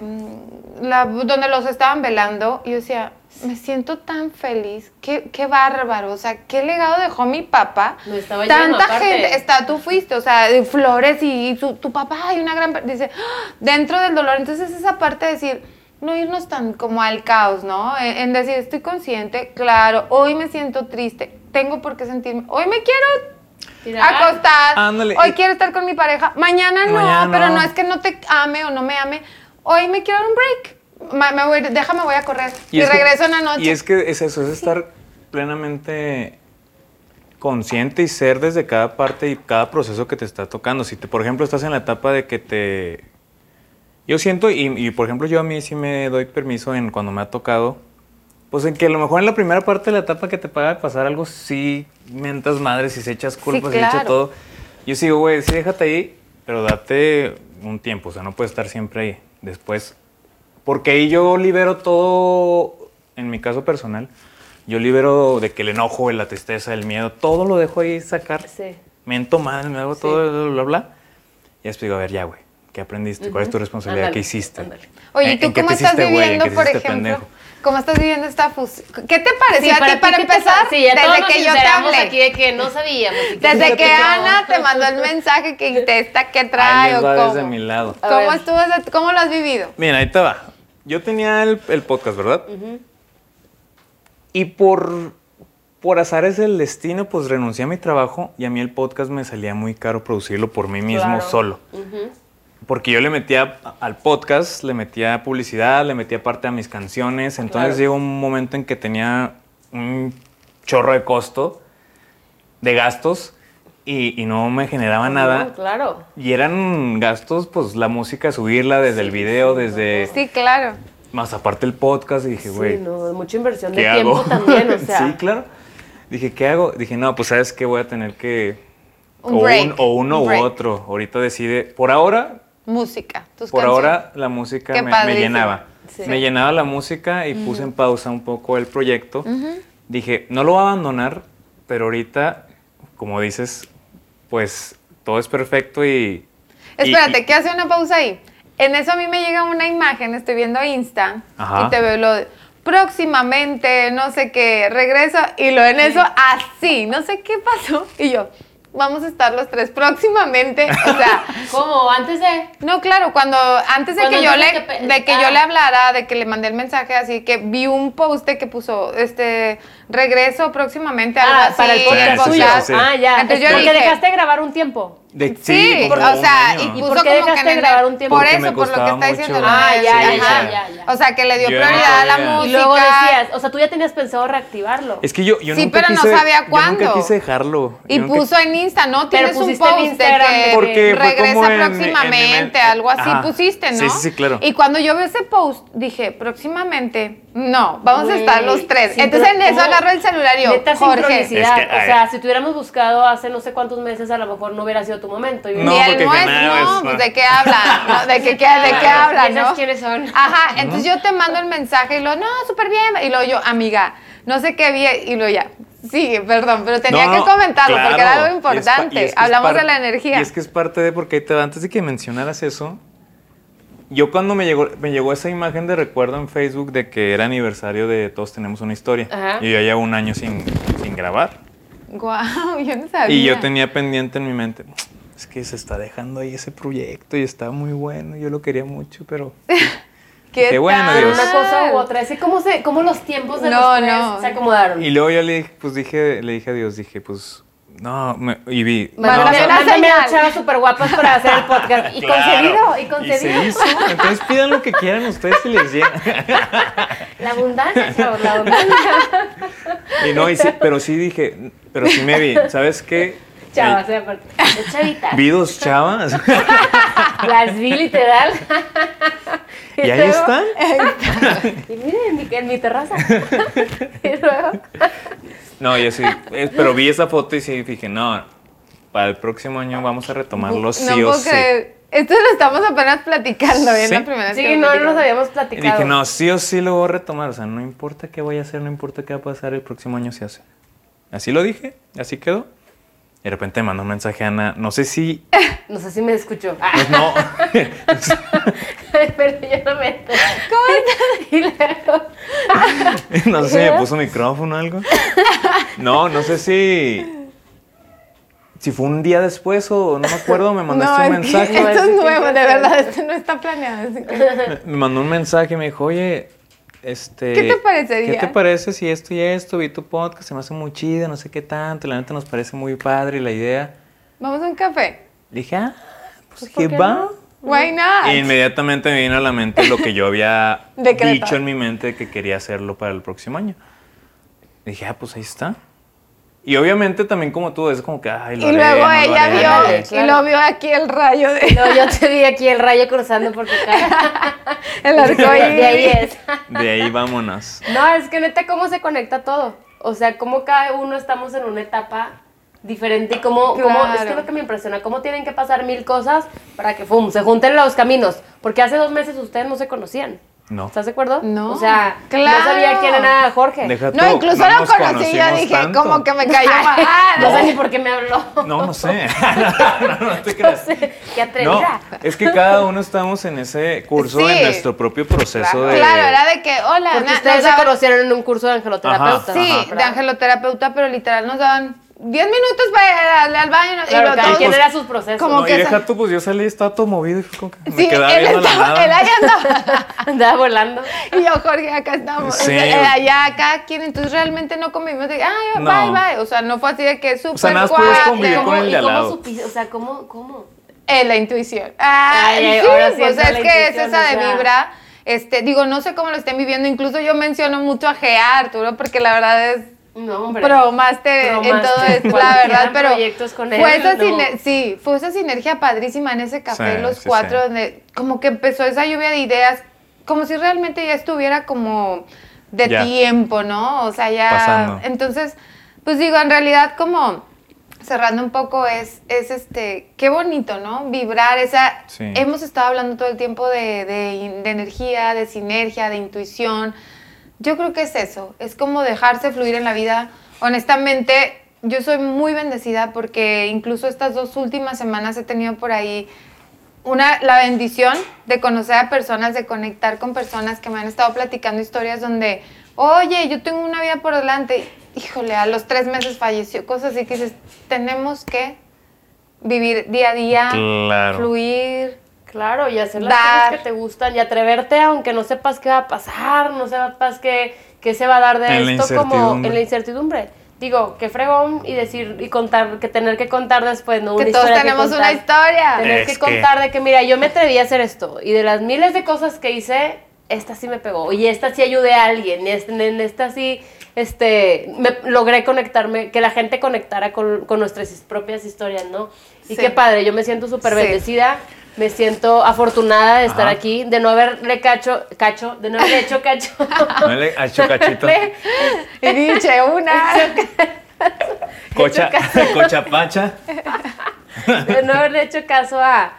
la- donde los estaban velando? Y yo decía, me siento tan feliz, qué, qué bárbaro, o sea, qué legado dejó mi papá. No, estaba Tanta lleno, gente, está, tú fuiste, o sea, de flores y, y tu, tu papá hay una gran, dice, ¡ah! dentro del dolor, entonces esa parte de decir, no irnos tan como al caos, ¿no? En, en decir, estoy consciente, claro, hoy me siento triste, tengo por qué sentirme, hoy me quiero Tirar. acostar. Ándale, Hoy quiero estar con mi pareja. Mañana no, Mañana pero no. no es que no te ame o no me ame. Hoy me quiero dar un break. Ma- me voy- déjame, voy a correr. Y, que- regreso en la noche. Y es que es eso, es estar plenamente consciente y ser desde cada parte y cada proceso que te está tocando. Si, te, por ejemplo, estás en la etapa de que te... Yo siento, y, y, por ejemplo, yo a mí sí me doy permiso en cuando me ha tocado, pues en que a lo mejor en la primera parte de la etapa que te paga pasar algo, sí mentas madres y se echas culpas y claro. echas todo. Yo sigo, güey, sí déjate ahí, pero date un tiempo, o sea, no puedes estar siempre ahí. Después porque ahí yo libero todo, en mi caso personal, yo libero de que el enojo, la tristeza, el miedo, todo lo dejo ahí sacar. Sí. Mento madre, me hago Sí. todo, bla, bla, bla. Y después digo, a ver, ya, güey, ¿qué aprendiste? ¿Cuál es tu responsabilidad? Ándale, ¿Qué hiciste? ándale. Oye, ¿y ¿En- tú cómo estás hiciste, viviendo, por ejemplo? pendejo? ¿Cómo estás viviendo esta fusión? ¿Qué te pareció Sí, a ti para ¿qué te empezar? Sí, ya desde que yo te hablé. aquí de que no sabíamos. que Desde que. Ana te mandó el mensaje que te está, ¿qué Ahí trae les o va cómo? desde mi lado. ¿Cómo estuvo? ¿Cómo lo has vivido? Mira, ahí te va. Yo tenía el, el podcast, ¿verdad? Y por, por azares del destino, pues renuncié a mi trabajo y a mí el podcast me salía muy caro producirlo por mí mismo Claro. solo. Porque yo le metía al podcast, le metía publicidad, le metía parte a mis canciones. Entonces Claro. llegó un momento en que tenía un chorro de costo, de gastos, y, y no me generaba nada. Claro. Y eran gastos, pues la música, subirla desde el video, desde... Sí, claro. Más aparte el podcast, y dije, güey, sí, no, mucha inversión de ¿qué tiempo hago? también, o sea. sí, claro. Dije, ¿qué hago? Dije, no, pues sabes que voy a tener que... Un o, break, o uno un u otro. Ahorita decide. Por ahora, Música. Tus por canciones. ahora la música me, llenaba. Sí. Me llenaba la música y puse en pausa un poco el proyecto. Dije, no lo voy a abandonar, pero ahorita, como dices, pues todo es perfecto y... y- Espérate, y- ¿qué hace una pausa ahí? En eso a mí me llega una imagen, estoy viendo Insta Ajá. y te veo lo de próximamente, no sé qué, regreso y lo en eso así, no sé qué pasó. Y yo, vamos a estar los tres próximamente, o sea, ¿Cómo? Antes de. no, claro, cuando antes de Cuando que yo le de que de que ah. yo le hablara, de que le mandé el mensaje así que vi un post que puso este regreso próximamente algo Ah, así, para el podcast Sí, tuyo. sí, sí. Ah, ya. Entonces yo Porque dije- dejaste de grabar un tiempo. de- Sí, o sea, y ¿Y puso por qué como dejaste que de grabar un tiempo? Por eso, por lo que está diciendo. Ah, ya, ya, ya, ya. O sea, que le dio Yo prioridad a la música. Y luego decías, o sea, tú ya tenías pensado reactivarlo. Es que yo, yo Sí, nunca pero no quise- sabía Yo nunca cuándo. quise dejarlo. Y Yo nunca- puso en Insta, ¿no? Tienes un en post de que Porque regresa como en- en- próximamente, en- algo así Ajá. pusiste, ¿no? Sí, sí, sí, claro. Y cuando yo veo ese post, dije, próximamente, no, vamos a estar los tres. Entonces en eso agarro el celular y yo, Neta Jorge. Es que, o sea, si tuviéramos buscado hace no sé cuántos meses, a lo mejor no hubiera sido tu momento. Y No, el porque nuestro, ganabas, no, ¿no? pues de qué hablan, ¿no? de qué, qué- de qué hablan, ¿no? quiénes son. Ajá, entonces yo te mando el mensaje y lo, no, súper bien. Y luego yo, amiga, no sé qué vi, y lo ya. Sí, perdón, pero tenía No, que comentarlo porque era algo es importante. es que Hablamos de la energía. Y es que es parte de, porque te antes de que mencionaras eso, yo cuando me llegó, me llegó esa imagen de recuerdo en Facebook de que era aniversario de Todos Tenemos una Historia. Ajá. Y yo ya llevo un año sin, sin grabar. Guau, yo no sabía. Y yo tenía pendiente en mi mente, es que se está dejando ahí ese proyecto y está muy bueno, yo lo quería mucho, pero... ¿Qué, Qué bueno? Dios. Una cosa u otra. Como, se, como los tiempos de No, los tres no. se acomodaron. Y luego yo le dije, pues dije, le dije a Dios, dije, pues, no, me- y vi... Mándame no, Mándame a chavas súper guapas para hacer el podcast. Y claro. concedido, y Y concedido. se hizo. Entonces pidan lo que quieran ustedes y les llega. La abundancia, chavos, la abundancia. Y no, y sí, pero sí dije, pero sí me vi, ¿sabes qué? Chavas, eh, aparte. De chavitas. Vi dos chavas Las vi literal. y ahí luego- están. Y miren, en mi, en mi terraza. y luego. No, yo sí, eh, pero vi esa foto y sí dije, no, para el próximo año vamos a retomarlo no sí o sí. Esto lo estamos apenas platicando, ¿eh? Sí. la primera vez que Sí, lo no, nos habíamos Y platicado. dije, no, sí o sí lo voy a retomar, o sea, no importa qué voy a hacer, no importa qué va a pasar, el próximo año se hace. Así lo dije, así quedó. Y de repente me mandó un mensaje a Ana, no sé si... No sé si me escuchó. Pues no. pero yo no me... ¿Cómo Y luego... no sé si me puso micrófono o algo. No, no sé si... Si fue un día después o no me acuerdo, me mandaste un mensaje. Esto es nuevo, de verdad, esto no está planeado. que- Me mandó un mensaje y me dijo, oye, este... ¿Qué te parecería? ¿Qué te parece si esto y esto? Vi tu podcast, se me hace muy chido, no sé qué tanto. La neta nos parece muy padre la idea. Vamos a un café. Le dije, ah, pues, Pues, ¿por que qué va. no? Why not? E inmediatamente me vino a la mente lo que yo había dicho en mi mente que quería hacerlo para el próximo año. Dije, ah, pues ahí está. Y obviamente también como tú, es como que, ay, lo Y haré, luego no ella haré". vio y claro. lo vio aquí el rayo de No, yo te vi aquí el rayo cruzando porque acá. el arco De ahí es. De ahí vámonos. No, es que neta, cómo se conecta todo. O sea, cómo cada uno estamos en una etapa diferente y cómo, cómo- es que Claro. lo que me impresiona, cómo tienen que pasar mil cosas para que, ¡fum!, se junten los caminos. Porque hace dos meses ustedes no se conocían. No. ¿Estás de acuerdo? No. O sea, Claro. no sabía quién era Jorge. Deja No, tú, incluso no lo conocí, yo dije, tanto. como que me cayó mal. No sé ni por qué me habló. No, no sé. no, no te creas. Qué No, atrevida. es que cada uno estamos en ese curso, Sí. en nuestro propio proceso de... Claro, era de que, hola, Porque na- ustedes se conocieron en un curso de angeloterapeuta. Sí, Ajá, de angeloterapeuta, pero literal nos daban 10 minutos para darle al baño. y Claro, lo- cada todos- quien era sus procesos. como No, que y deja tú, pues yo salí, estaba todo movido y fue como que me Sí, quedaba él, viendo la estaba, nada. él allá andaba. Andaba volando. Y yo, Jorge, acá estamos. Sí. Él allá, cada quien. Entonces realmente no convivimos de, ay, No. bye, bye. O sea, no fue así de que súper sea, nada más puedes cuate. convivir con ¿Cómo- el de y al cómo lado. supiste? O sea, ¿cómo? ¿Cómo? Eh, la intuición. Ah, Ay, ay, sí, ahora sí pues es que es esa de o sea. vibra. Este, digo, no sé cómo lo estén viviendo. Incluso yo menciono mucho a Gea, Arturo, porque la verdad es No, hombre. pro master en todo esto, la verdad, pero proyectos con fue esa no. sí, fue esa sinergia padrísima en ese café, Sí, los sí, cuatro, sí. donde como que empezó esa lluvia de ideas, como si realmente ya estuviera como de Ya. tiempo, ¿no? O sea, ya. Pasando. Entonces, pues digo, en realidad como cerrando un poco es, es este, qué bonito, ¿no? Vibrar esa, Sí. hemos estado hablando todo el tiempo de, de- de energía, de sinergia, de intuición. Yo creo que es eso, es como dejarse fluir en la vida. Honestamente, yo soy muy bendecida porque incluso estas dos últimas semanas he tenido por ahí una, la bendición de conocer a personas, de conectar con personas que me han estado platicando historias donde, oye, yo tengo una vida por delante, híjole, a los tres meses falleció, cosas así que dices, tenemos que vivir día a día, Claro. fluir. Claro, y hacer las Dar. cosas que te gustan y atreverte aunque no sepas qué va a pasar, no sepas qué, qué se va a dar de En esto como incertidumbre. en la incertidumbre. Digo, qué fregón y decir y contar, que tener que contar después, ¿no? Que Una todos historia tenemos una contar. historia. Tener Es que que- contar de que, mira, yo me atreví a hacer esto y de las miles de cosas que hice, esta sí me pegó y esta sí ayudé a alguien y este- en esta sí este, me, logré conectarme, que la gente conectara con, con nuestras propias historias, ¿no? Y Sí. qué padre, yo me siento súper Sí. bendecida, me siento afortunada de estar Ajá. aquí, de no haberle cacho, cacho, de no haberle hecho cacho. No le ha hecho cachito. Y dije una. Cocha, cochapacha. de no haberle hecho caso a,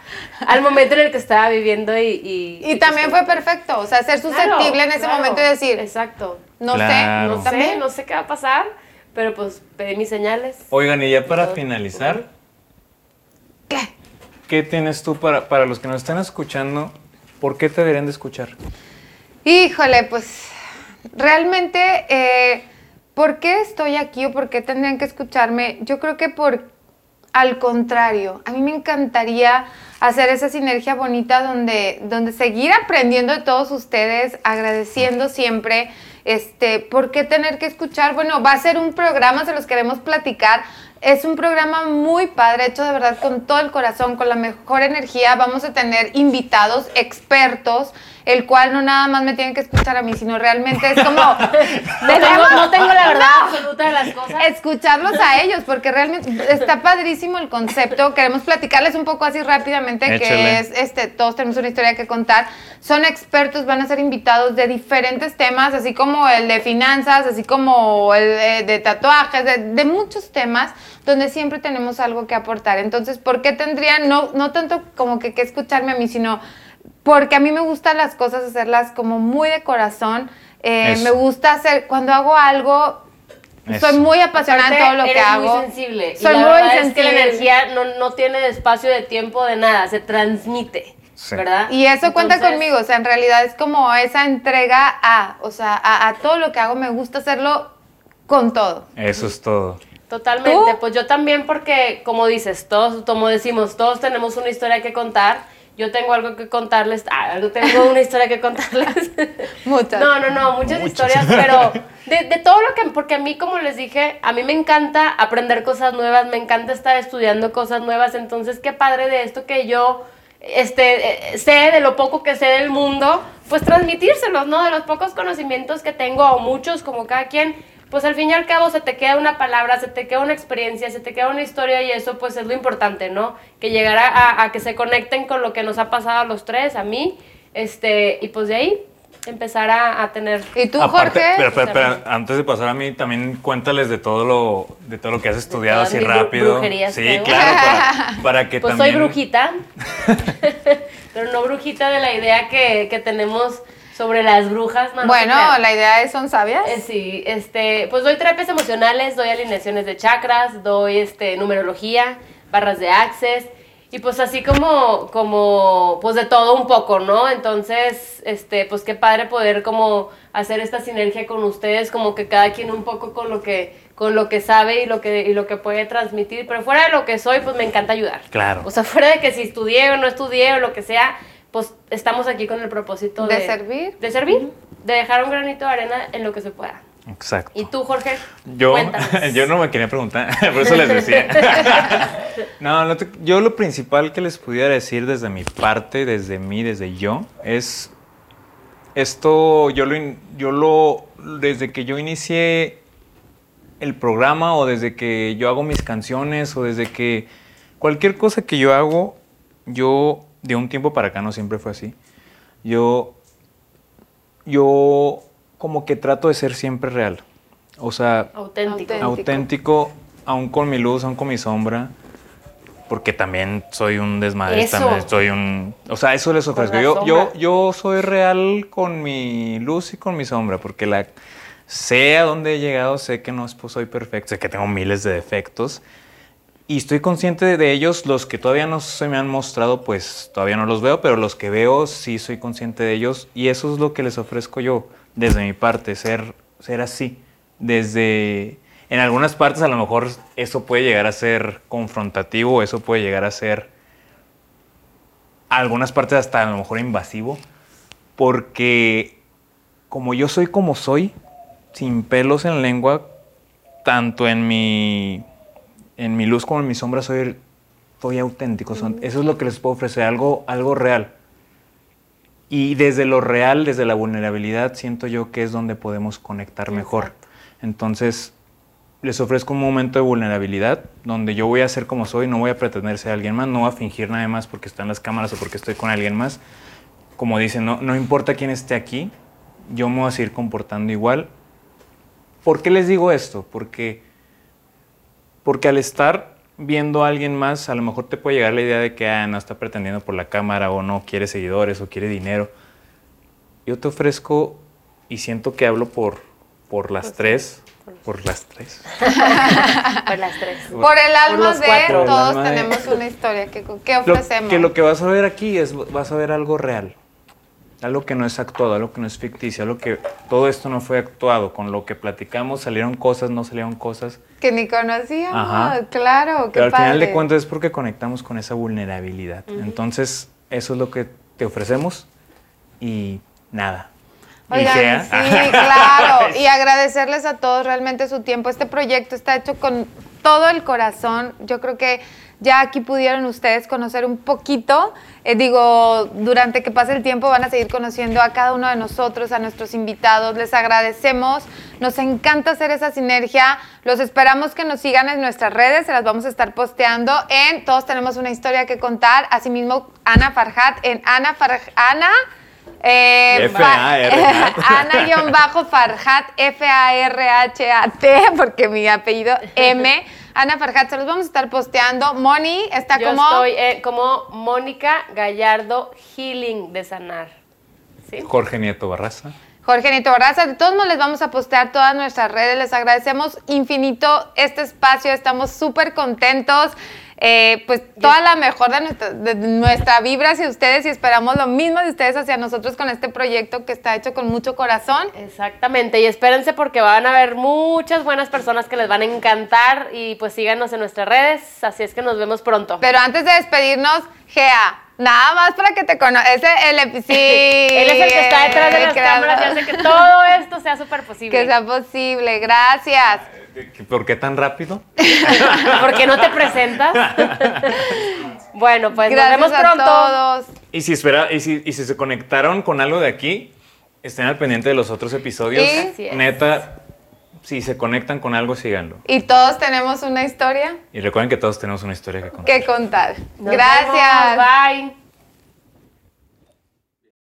al momento en el que estaba viviendo y... Y, Y también fue perfecto, o sea, ser susceptible Claro, en ese claro, momento y decir, Exacto. no Claro. sé, No también. sé, no sé qué va a pasar, pero pues pedí mis señales. Oigan, y ya para finalizar. ¿Qué tienes tú para, para los que nos están escuchando? ¿Por qué te deberían de escuchar? Híjole, pues realmente, eh, ¿por qué estoy aquí o por qué tendrían que escucharme? Yo creo que por, al contrario, a mí me encantaría hacer esa sinergia bonita donde, donde seguir aprendiendo de todos ustedes, agradeciendo siempre. Este, ¿Por qué tener que escuchar? Bueno, va a ser un programa, se los queremos platicar. Es un programa muy padre, hecho de verdad con todo el corazón, con la mejor energía. Vamos a tener invitados, expertos, el cual no nada más me tienen que escuchar a mí, sino realmente es como... No tengo, no tengo la verdad absoluta de las cosas. escucharlos a ellos, porque realmente está padrísimo el concepto. Queremos platicarles un poco así rápidamente, Échale. que es, este, todos tenemos una historia que contar. Son expertos, van a ser invitados de diferentes temas, así como el de finanzas, así como el de, de tatuajes, de, de muchos temas, donde siempre tenemos algo que aportar. Entonces, ¿por qué tendrían, no, no tanto como que, que escucharme a mí, sino porque a mí me gustan las cosas, hacerlas como muy de corazón. Eh, me gusta hacer, cuando hago algo, Eso. Soy muy apasionada en Aparte, todo lo que hago. muy sensible. Soy y la muy verdad es que la sensible. energía no, no tiene espacio de tiempo de nada, se transmite, Sí. ¿verdad? Y eso cuenta conmigo, o sea, en realidad es como esa entrega a, o sea, a, a todo lo que hago me gusta hacerlo con todo. Eso es todo. Totalmente, ¿Tú? pues yo también porque, como dices, todos, como decimos, todos tenemos una historia que contar. Yo tengo algo que contarles, ah, yo tengo una historia que contarles. Muchas. No, no, no, muchas, Muchas. historias, pero de, de todo lo que, porque a mí, como les dije, a mí me encanta aprender cosas nuevas, me encanta estar estudiando cosas nuevas, entonces qué padre de esto que yo este, eh, sé, de lo poco que sé del mundo, pues transmitírselos, ¿no? De los pocos conocimientos que tengo, o muchos, como cada quien, pues al fin y al cabo se te queda una palabra, se te queda una experiencia, se te queda una historia y eso pues es lo importante, ¿no? Que llegara a, a que se conecten con lo que nos ha pasado a los tres, a mí, este, y pues de ahí empezar a, a tener... ¿Y tú, Aparte, Jorge? pero, pero, pero, antes de pasar a mí, también cuéntales de todo lo, de todo lo que has estudiado así rápido. brujerías sí, claro, para, para que Pues también. soy brujita, pero no brujita de la idea que, que tenemos sobre las brujas. No, no Bueno, la idea es, ¿son sabias? Eh, sí, este, pues doy terapias emocionales, doy alineaciones de chakras, doy este, numerología, barras de access, y pues así como, como, pues de todo un poco, ¿no? Entonces, este, pues qué padre poder como hacer esta sinergia con ustedes, como que cada quien un poco con lo que, con lo que sabe y lo que, y lo que puede transmitir, pero fuera de lo que soy, pues me encanta ayudar. Claro. O sea, fuera de que si estudié o no estudié o lo que sea, pues estamos aquí con el propósito De de, servir. De servir, de dejar un granito de arena en lo que se pueda. Exacto. ¿Y tú, Jorge? Yo, Cuéntanos. yo no me quería preguntar, por eso les decía. No, no te- yo lo principal que les pudiera decir desde mi parte, desde mí, desde yo, es esto, yo lo, in- yo lo, desde que yo inicié el programa o desde que yo hago mis canciones o desde que cualquier cosa que yo hago, yo de un tiempo para acá no siempre fue así. Yo yo como que trato de ser siempre real. O sea, Auténtico. Auténtico. auténtico, aún con mi luz, aún con mi sombra. Porque también soy un desmadre, Eso. también soy un... O sea, eso les ofrezco. Yo, yo, yo soy real con mi luz y con mi sombra, porque la, sé a dónde he llegado, sé que no es- pues, soy perfecto, sé que tengo miles de defectos. Y estoy consciente de, ellos, los que todavía no se me han mostrado, pues todavía no los veo, pero los que veo sí soy consciente de ellos. Y eso es lo que les ofrezco yo, desde mi parte, ser, ser así. Desde, en algunas partes a lo mejor eso puede llegar a ser confrontativo, eso puede llegar a ser, algunas partes hasta a lo mejor invasivo, porque como yo soy como soy, sin pelos en lengua, tanto en mi, en mi luz como en mi sombra, soy, soy auténtico. son- eso es lo que les puedo ofrecer, algo, algo real. Y desde lo real, desde la vulnerabilidad, siento yo que es donde podemos conectar mejor. Exacto. Entonces, les ofrezco un momento de vulnerabilidad donde yo voy a ser como soy, no voy a pretender ser alguien más, no voy a fingir nada más porque están las cámaras o porque estoy con alguien más. Como dicen, no, no importa quién esté aquí, yo me voy a seguir comportando igual. ¿Por qué les digo esto? Porque, porque al estar viendo a alguien más, a lo mejor te puede llegar la idea de que ah, no está pretendiendo por la cámara o no quiere seguidores o quiere dinero. Yo te ofrezco, y siento que hablo por, por las tres, por las tres. Por las tres. Por el alma de cuatro. Todos alma de- tenemos una historia que, que Lo, ofrecemos. que lo que vas a ver aquí es, vas a ver algo real. Algo que no es actuado, algo que no es ficticio, algo que todo esto no fue actuado. Con lo que platicamos salieron cosas, no salieron cosas. Que ni conocíamos, Ajá. claro, qué Pero al final de cuentas es porque conectamos con esa vulnerabilidad. Entonces, eso es lo que te ofrecemos y nada. Oigan, sí, claro. Y agradecerles a todos realmente su tiempo. Este proyecto está hecho con todo el corazón. Yo creo que ya aquí pudieron ustedes conocer un poquito. Eh, digo, durante que pase el tiempo van a seguir conociendo a cada uno de nosotros, a nuestros invitados. Les agradecemos. Nos encanta hacer esa sinergia. Los esperamos que nos sigan en nuestras redes. Se las vamos a estar posteando en Todos tenemos una historia que contar. Asimismo, Ana Farhat en Ana Farhat. Ana. Eh, F-A-R-H-A-T. Ana-Farhat, F-A-R-H-A-T, porque mi apellido M. Ana Farhat, se los vamos a estar posteando. Moni está Yo como. estoy eh, como Mónica Gallardo Healing de Sanar. ¿Sí? Jorge Nieto Barraza. Jorge Nito Barraza. De todos modos, les vamos a postear todas nuestras redes. Les agradecemos infinito este espacio. Estamos súper contentos. Eh, pues toda la mejor de nuestra, de nuestra vibra hacia ustedes y esperamos lo mismo de ustedes hacia nosotros con este proyecto que está hecho con mucho corazón. Exactamente, y espérense porque van a haber muchas buenas personas que les van a encantar y pues síganos en nuestras redes, así es que nos vemos pronto. Pero antes de despedirnos, Gea, Nada más para que te conozca. Ese, el, sí. Él es el que está detrás de las cámaras y hace que todo esto sea súper posible. Que sea posible. Gracias. ¿Por qué tan rápido? ¿Por qué no te presentas? bueno, pues nos vemos pronto. todos. Y si, espera, y si, y si se conectaron con algo de aquí, estén al pendiente de los otros episodios. ¿Sí? Neta, si se conectan con algo, síganlo. Y todos tenemos una historia. Y recuerden que todos tenemos una historia que contar. Que contar. Nos Gracias. vemos. Bye.